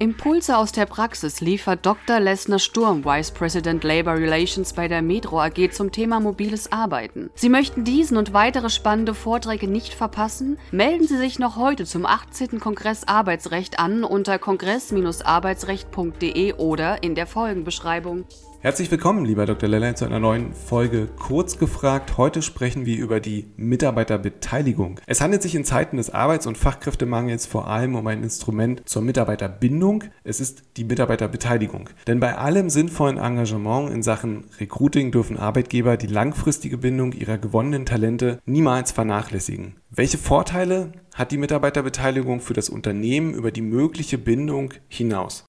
Impulse aus der Praxis liefert Dr. Lesnar Sturm, Vice President Labor Relations bei der Metro AG zum Thema mobiles Arbeiten. Sie möchten diesen und weitere spannende Vorträge nicht verpassen? Melden Sie sich noch heute zum 18. Kongress Arbeitsrecht an unter kongress-arbeitsrecht.de oder in der Folgenbeschreibung. Herzlich willkommen, lieber Dr. Lellay, zu einer neuen Folge Kurz gefragt. Heute sprechen wir über die Mitarbeiterbeteiligung. Es handelt sich in Zeiten des Arbeits- und Fachkräftemangels vor allem um ein Instrument zur Mitarbeiterbindung. Es ist die Mitarbeiterbeteiligung. Denn bei allem sinnvollen Engagement in Sachen Recruiting dürfen Arbeitgeber die langfristige Bindung ihrer gewonnenen Talente niemals vernachlässigen. Welche Vorteile hat die Mitarbeiterbeteiligung für das Unternehmen über die mögliche Bindung hinaus?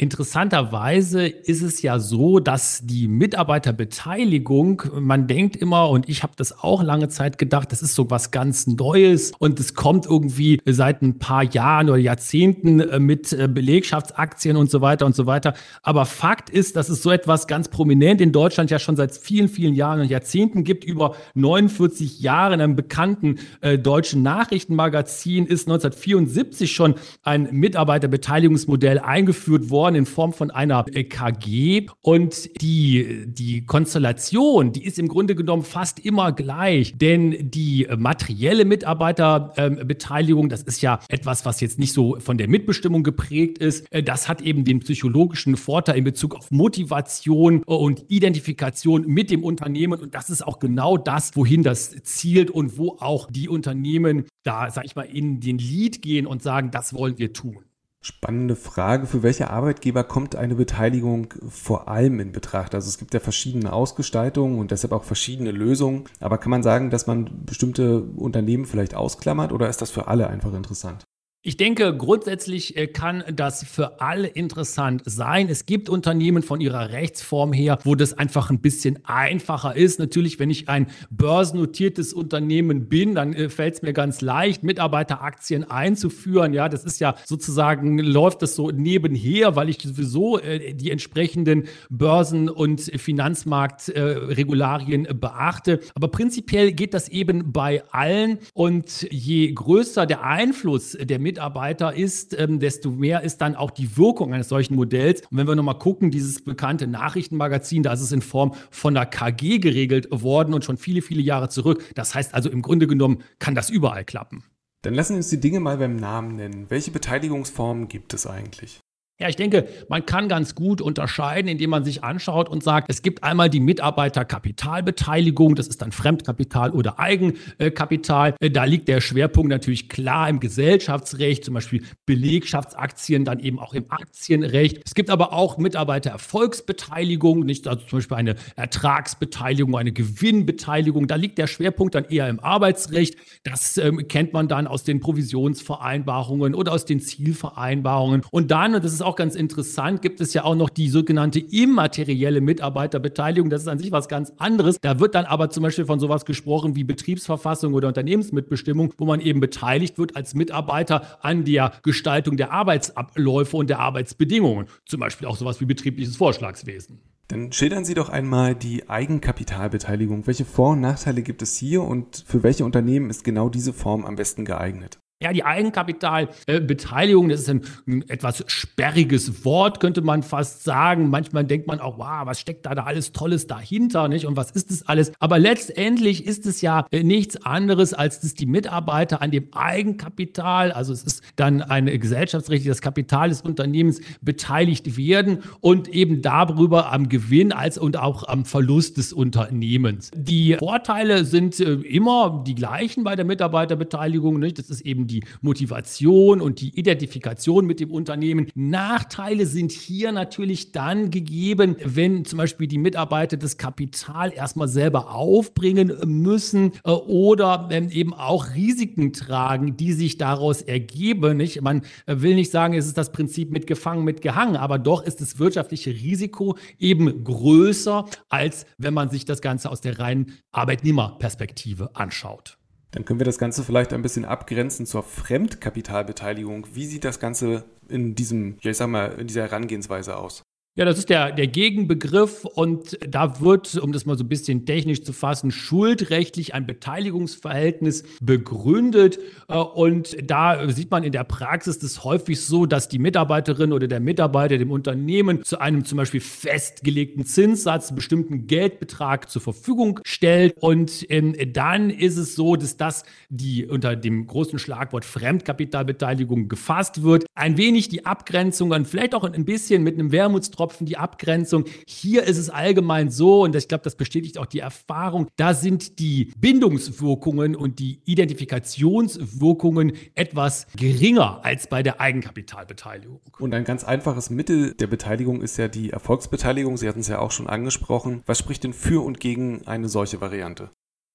Interessanterweise ist es ja so, dass die Mitarbeiterbeteiligung, man denkt immer, und ich habe das auch lange Zeit gedacht, das ist so was ganz Neues und es kommt irgendwie seit ein paar Jahren oder Jahrzehnten äh, mit äh, Belegschaftsaktien und so weiter und so weiter. Aber Fakt ist, dass es so etwas ganz prominent in Deutschland ja schon seit vielen, vielen Jahren und Jahrzehnten gibt. Über 49 Jahre in einem bekannten äh, deutschen Nachrichtenmagazin ist 1974 schon ein Mitarbeiterbeteiligungsmodell eingeführt worden in Form von einer KG. Und die, die Konstellation, die ist im Grunde genommen fast immer gleich. Denn die materielle Mitarbeiterbeteiligung, das ist ja etwas, was jetzt nicht so von der Mitbestimmung geprägt ist. Äh, das hat eben den psychologischen Vorteil in Bezug auf Motivation und Identifikation mit dem Unternehmen. Und das ist auch genau das, wohin das zielt und wo auch die Unternehmen da, sag ich mal, in den Lead gehen und sagen, das wollen wir tun. Spannende Frage. Für welche Arbeitgeber kommt eine Beteiligung vor allem in Betracht? Also es gibt ja verschiedene Ausgestaltungen und deshalb auch verschiedene Lösungen. Aber kann man sagen, dass man bestimmte Unternehmen vielleicht ausklammert oder ist das für alle einfach interessant? Ich denke, grundsätzlich äh, kann das für alle interessant sein. Es gibt Unternehmen von ihrer Rechtsform her, wo das einfach ein bisschen einfacher ist. Natürlich, wenn ich ein börsennotiertes Unternehmen bin, dann äh, fällt es mir ganz leicht, Mitarbeiteraktien einzuführen. Ja, das ist ja sozusagen, läuft das so nebenher, weil ich sowieso äh, die entsprechenden Börsen- und Finanzmarktregularien beachte. Aber prinzipiell geht das eben bei allen. Und je größer der Einfluss der Mitarbeiter ist, ähm, desto mehr ist dann auch die Wirkung eines solchen Modells. Und wenn wir nochmal gucken, dieses bekannte Nachrichtenmagazin, da ist es in Form von der KG geregelt worden und schon viele, viele Jahre zurück. Das heißt also im Grunde genommen kann das überall klappen. Dann lassen wir uns die Dinge mal beim Namen nennen. Welche Beteiligungsformen gibt es eigentlich? Ja, ich denke, man kann ganz gut unterscheiden, indem man sich anschaut und sagt, es gibt einmal die Mitarbeiterkapitalbeteiligung, das ist dann Fremdkapital oder Eigenkapital. Äh, da liegt der Schwerpunkt natürlich klar im Gesellschaftsrecht, zum Beispiel Belegschaftsaktien, dann eben auch im Aktienrecht. Es gibt aber auch Mitarbeitererfolgsbeteiligung, nicht also zum Beispiel eine Ertragsbeteiligung, eine Gewinnbeteiligung. Da liegt der Schwerpunkt dann eher im Arbeitsrecht. Das ähm, kennt man dann aus den Provisionsvereinbarungen oder aus den Zielvereinbarungen. Und dann, und das ist auch ganz interessant, gibt es ja auch noch die sogenannte immaterielle Mitarbeiterbeteiligung. Das ist an sich was ganz anderes. Da wird dann aber zum Beispiel von sowas gesprochen wie Betriebsverfassung oder Unternehmensmitbestimmung, wo man eben beteiligt wird als Mitarbeiter an der Gestaltung der Arbeitsabläufe und der Arbeitsbedingungen. Zum Beispiel auch sowas wie betriebliches Vorschlagswesen. Dann schildern Sie doch einmal die Eigenkapitalbeteiligung. Welche Vor- und Nachteile gibt es hier und für welche Unternehmen ist genau diese Form am besten geeignet? Ja, die Eigenkapitalbeteiligung, das ist ein, ein, etwas sperriges Wort, könnte man fast sagen. Manchmal denkt man auch, wow, was steckt da, da alles Tolles dahinter, nicht? Und was ist das alles? Aber letztendlich ist es ja äh, nichts anderes, als dass die Mitarbeiter an dem Eigenkapital, also es ist dann ein gesellschaftsrechtliches Kapital des Unternehmens beteiligt werden und eben darüber am Gewinn als und auch am Verlust des Unternehmens. Die Vorteile sind äh, immer die gleichen bei der Mitarbeiterbeteiligung, nicht? Das ist eben die Motivation und die Identifikation mit dem Unternehmen. Nachteile sind hier natürlich dann gegeben, wenn zum Beispiel die Mitarbeiter das Kapital erstmal selber aufbringen müssen äh, oder eben auch Risiken tragen, die sich daraus ergeben. Man will nicht sagen, es ist das Prinzip mit gefangen, mit gehangen, aber doch ist das wirtschaftliche Risiko eben größer, als wenn man sich das Ganze aus der reinen Arbeitnehmerperspektive anschaut. Dann können wir das Ganze vielleicht ein bisschen abgrenzen zur Fremdkapitalbeteiligung. Wie sieht das Ganze in diesem, ja, ich sag mal, in dieser Herangehensweise aus? Ja, das ist der, der Gegenbegriff und da wird, um das mal so ein bisschen technisch zu fassen, schuldrechtlich ein Beteiligungsverhältnis begründet. Äh, und da sieht man in der Praxis das häufig so, dass die Mitarbeiterin oder der Mitarbeiter dem Unternehmen zu einem zum Beispiel festgelegten Zinssatz einen bestimmten Geldbetrag zur Verfügung stellt. Und ähm, dann ist es so, dass das die unter dem großen Schlagwort Fremdkapitalbeteiligung gefasst wird. Ein wenig die Abgrenzung und vielleicht auch ein bisschen mit einem Wermutstropfen Tropfen die Abgrenzung. Hier ist es allgemein so, und ich glaube, das bestätigt auch die Erfahrung, da sind die Bindungswirkungen und die Identifikationswirkungen etwas geringer als bei der Eigenkapitalbeteiligung. Und ein ganz einfaches Mittel der Beteiligung ist ja die Erfolgsbeteiligung. Sie hatten es ja auch schon angesprochen. Was spricht denn für und gegen eine solche Variante?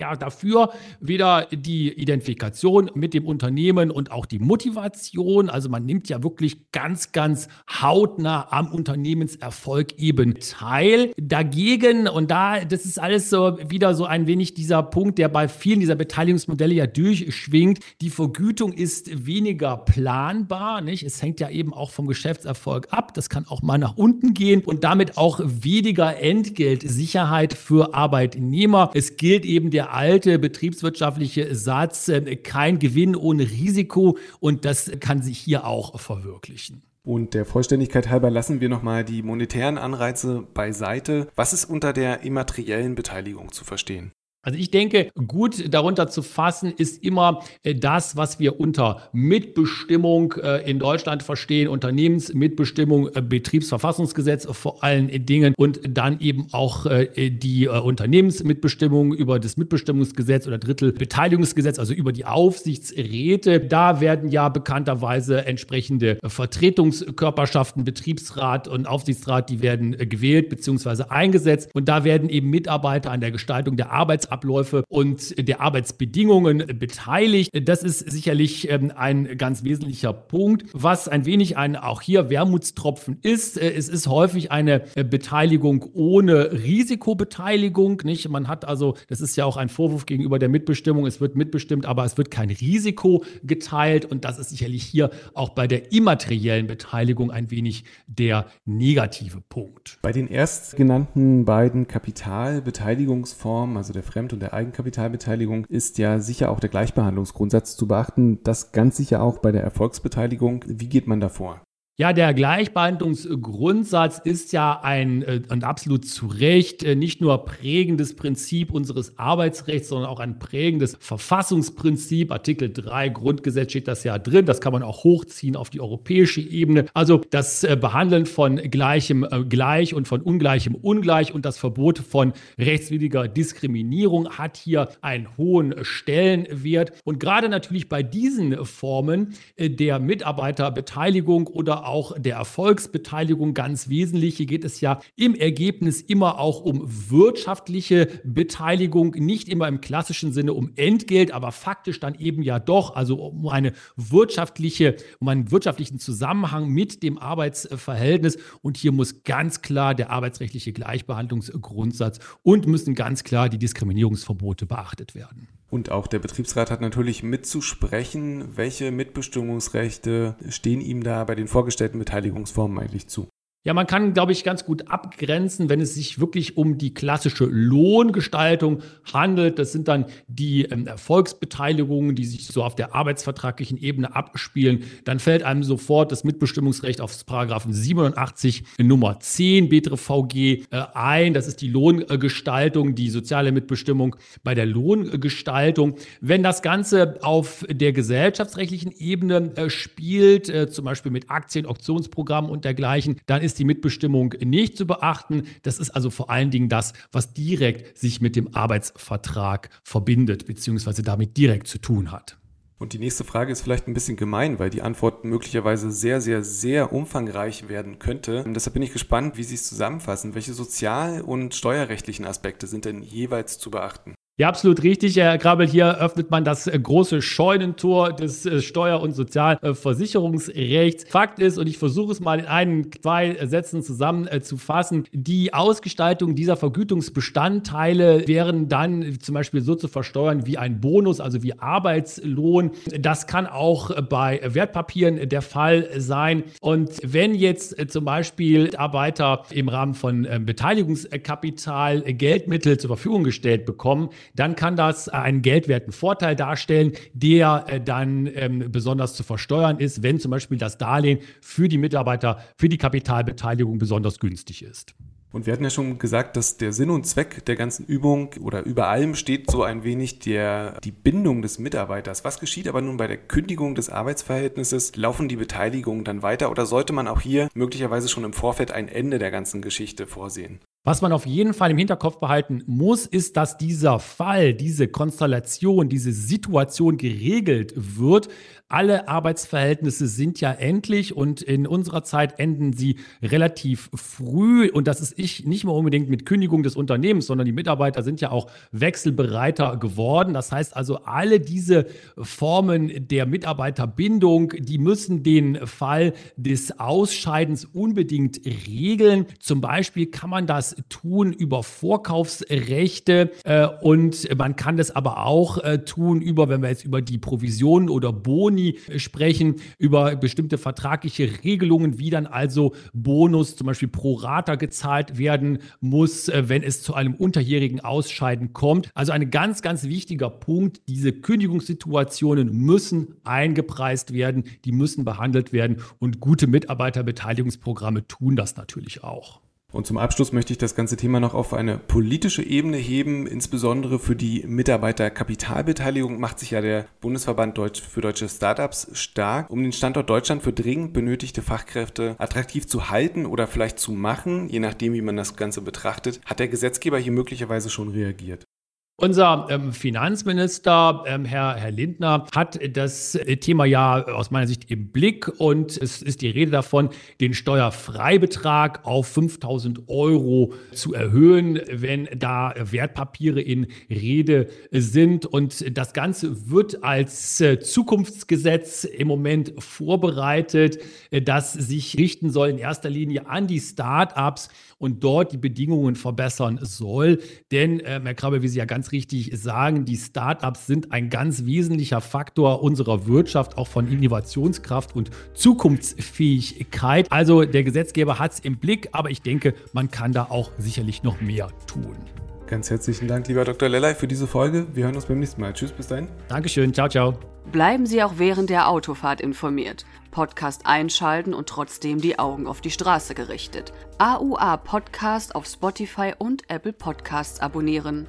Ja, dafür wieder die Identifikation mit dem Unternehmen und auch die Motivation. Also man nimmt ja wirklich ganz, ganz hautnah am Unternehmenserfolg eben teil. Dagegen, und da, das ist alles so wieder so ein wenig dieser Punkt, der bei vielen dieser Beteiligungsmodelle ja durchschwingt. Die Vergütung ist weniger planbar. Nicht? Es hängt ja eben auch vom Geschäftserfolg ab. Das kann auch mal nach unten gehen und damit auch weniger Entgeltsicherheit für Arbeitnehmer. Es gilt eben der alte betriebswirtschaftliche Satz, äh, kein Gewinn ohne Risiko und das kann sich hier auch verwirklichen. Und der Vollständigkeit halber lassen wir nochmal die monetären Anreize beiseite. Was ist unter der immateriellen Beteiligung zu verstehen? Also ich denke, gut darunter zu fassen ist immer äh, das, was wir unter Mitbestimmung äh, in Deutschland verstehen, Unternehmensmitbestimmung, äh, Betriebsverfassungsgesetz vor allen Dingen und dann eben auch die Unternehmensmitbestimmung über das Mitbestimmungsgesetz oder Drittelbeteiligungsgesetz, also über die Aufsichtsräte. Da werden ja bekannterweise entsprechende Vertretungskörperschaften, Betriebsrat und Aufsichtsrat, die werden gewählt bzw. eingesetzt und da werden eben Mitarbeiter an der Gestaltung der Arbeitsabläufe Arbeitsabläufe und der Arbeitsbedingungen beteiligt. Das ist sicherlich ähm, ein ganz wesentlicher Punkt. Was ein wenig ein auch hier Wermutstropfen ist, äh, es ist häufig eine äh, Beteiligung ohne Risikobeteiligung. Nicht? Man hat also, das ist ja auch ein Vorwurf gegenüber der Mitbestimmung, es wird mitbestimmt, aber es wird kein Risiko geteilt. Und das ist sicherlich hier auch bei der immateriellen Beteiligung ein wenig der negative Punkt. Bei den erstgenannten beiden Kapitalbeteiligungsformen, also der Fremd- und der Eigenkapitalbeteiligung ist ja sicher auch der Gleichbehandlungsgrundsatz zu beachten. Das ganz sicher auch bei der Erfolgsbeteiligung. Wie geht man davor? Ja, der Gleichbehandlungsgrundsatz ist ja ein äh, und absolut zu Recht äh, nicht nur prägendes Prinzip unseres Arbeitsrechts, sondern auch ein prägendes Verfassungsprinzip. Artikel 3 Grundgesetz steht das ja drin. Das kann man auch hochziehen auf die europäische Ebene. Also das äh, Behandeln von gleichem gleich und von ungleichem ungleich und das Verbot von rechtswidriger Diskriminierung hat hier einen hohen Stellenwert. Und gerade natürlich bei diesen Formen der Mitarbeiterbeteiligung oder auch der Erfolgsbeteiligung ganz wesentlich. Hier geht es ja im Ergebnis immer auch um wirtschaftliche Beteiligung, nicht immer im klassischen Sinne um Entgelt, aber faktisch dann eben ja doch, also um eine wirtschaftliche, um einen wirtschaftlichen Zusammenhang mit dem Arbeitsverhältnis. Und hier muss ganz klar der arbeitsrechtliche Gleichbehandlungsgrundsatz und müssen ganz klar die Diskriminierungsverbote beachtet werden. Und auch der Betriebsrat hat natürlich mitzusprechen, welche Mitbestimmungsrechte stehen ihm da bei den vorgestellten Beteiligungsformen eigentlich zu. Ja, man kann, glaube ich, ganz gut abgrenzen, wenn es sich wirklich um die klassische Lohngestaltung handelt. Das sind dann die ähm, Erfolgsbeteiligungen, die sich so auf der arbeitsvertraglichen Ebene abspielen. Dann fällt einem sofort das Mitbestimmungsrecht auf Paragraphen 87 Nummer 10 BTRVG äh, ein. Das ist die Lohngestaltung, die soziale Mitbestimmung bei der Lohngestaltung. Wenn das Ganze auf der gesellschaftsrechtlichen Ebene äh, spielt, äh, zum Beispiel mit Aktien, Auktionsprogrammen und dergleichen, dann ist die Mitbestimmung nicht zu beachten. Das ist also vor allen Dingen das, was direkt sich mit dem Arbeitsvertrag verbindet, beziehungsweise damit direkt zu tun hat. Und die nächste Frage ist vielleicht ein bisschen gemein, weil die Antwort möglicherweise sehr, sehr, sehr umfangreich werden könnte. Und deshalb bin ich gespannt, wie Sie es zusammenfassen. Welche sozial- und steuerrechtlichen Aspekte sind denn jeweils zu beachten? Ja, absolut richtig, Herr Grabbel. Hier öffnet man das äh, große Scheunentor des äh, Steuer- und Sozialversicherungsrechts. Fakt ist, und ich versuche es mal in ein, zwei Sätzen zusammenzufassen, die Ausgestaltung dieser Vergütungsbestandteile wären dann zum Beispiel so zu versteuern wie ein Bonus, also wie Arbeitslohn. Das kann auch bei Wertpapieren der Fall sein. Und wenn jetzt zum Beispiel Arbeiter im Rahmen von Beteiligungskapital Geldmittel zur Verfügung gestellt bekommen, dann kann das einen geldwerten Vorteil darstellen, der äh, dann ähm, besonders zu versteuern ist, wenn zum Beispiel das Darlehen für die Mitarbeiter, für die Kapitalbeteiligung besonders günstig ist. Und wir hatten ja schon gesagt, dass der Sinn und Zweck der ganzen Übung oder über allem steht so ein wenig der, die Bindung des Mitarbeiters. Was geschieht aber nun bei der Kündigung des Arbeitsverhältnisses? Laufen die Beteiligungen dann weiter oder sollte man auch hier möglicherweise schon im Vorfeld ein Ende der ganzen Geschichte vorsehen? Was man auf jeden Fall im Hinterkopf behalten muss, ist, dass dieser Fall, diese Konstellation, diese Situation geregelt wird, alle Arbeitsverhältnisse sind ja endlich und in unserer Zeit enden sie relativ früh. Und das ist ich nicht mehr unbedingt mit Kündigung des Unternehmens, sondern die Mitarbeiter sind ja auch wechselbereiter geworden. Das heißt also, alle diese Formen der Mitarbeiterbindung, die müssen den Fall des Ausscheidens unbedingt regeln. Zum Beispiel kann man das tun über Vorkaufsrechte äh, und man kann das aber auch äh, tun über, wenn wir jetzt über die Provisionen oder Boni Juni sprechen, über bestimmte vertragliche Regelungen, wie dann also Bonus zum Beispiel pro Rata gezahlt werden muss, äh, wenn es zu einem unterjährigen Ausscheiden kommt. Also ein ganz, ganz wichtiger Punkt. Diese Kündigungssituationen müssen eingepreist werden, die müssen behandelt werden und gute Mitarbeiterbeteiligungsprogramme tun das natürlich auch. Und zum Abschluss möchte ich das ganze Thema noch auf eine politische Ebene heben. Insbesondere für die Mitarbeiterkapitalbeteiligung macht sich ja der Bundesverband Deutsch für deutsche Startups stark, um den Standort Deutschland für dringend benötigte Fachkräfte attraktiv zu halten oder vielleicht zu machen, je nachdem, wie man das Ganze betrachtet. Hat der Gesetzgeber hier möglicherweise schon reagiert? Unser ähm, Finanzminister, ähm, Herr, Herr Lindner, hat das äh, Thema ja aus meiner Sicht im Blick und es ist die Rede davon, den Steuerfreibetrag auf 5000 Euro zu erhöhen, wenn da Wertpapiere in Rede sind. Und das Ganze wird als äh, Zukunftsgesetz im Moment vorbereitet, äh, das sich richten soll in erster Linie an die Start-ups und dort die Bedingungen verbessern soll. Denn, äh, Herr Krabbe, wie Sie ja ganz richtig sagen, die Startups sind ein ganz wesentlicher Faktor unserer Wirtschaft, auch von Innovationskraft und Zukunftsfähigkeit. Also der Gesetzgeber hat es im Blick, aber ich denke, man kann da auch sicherlich noch mehr tun. Ganz herzlichen Dank, lieber Dr. Lellay, für diese Folge. Wir hören uns beim nächsten Mal. Tschüss, bis dahin. Dankeschön. Ciao, ciao. Bleiben Sie auch während der Autofahrt informiert. Podcast einschalten und trotzdem die Augen auf die Straße gerichtet. AUA Podcast auf Spotify und Apple Podcasts abonnieren.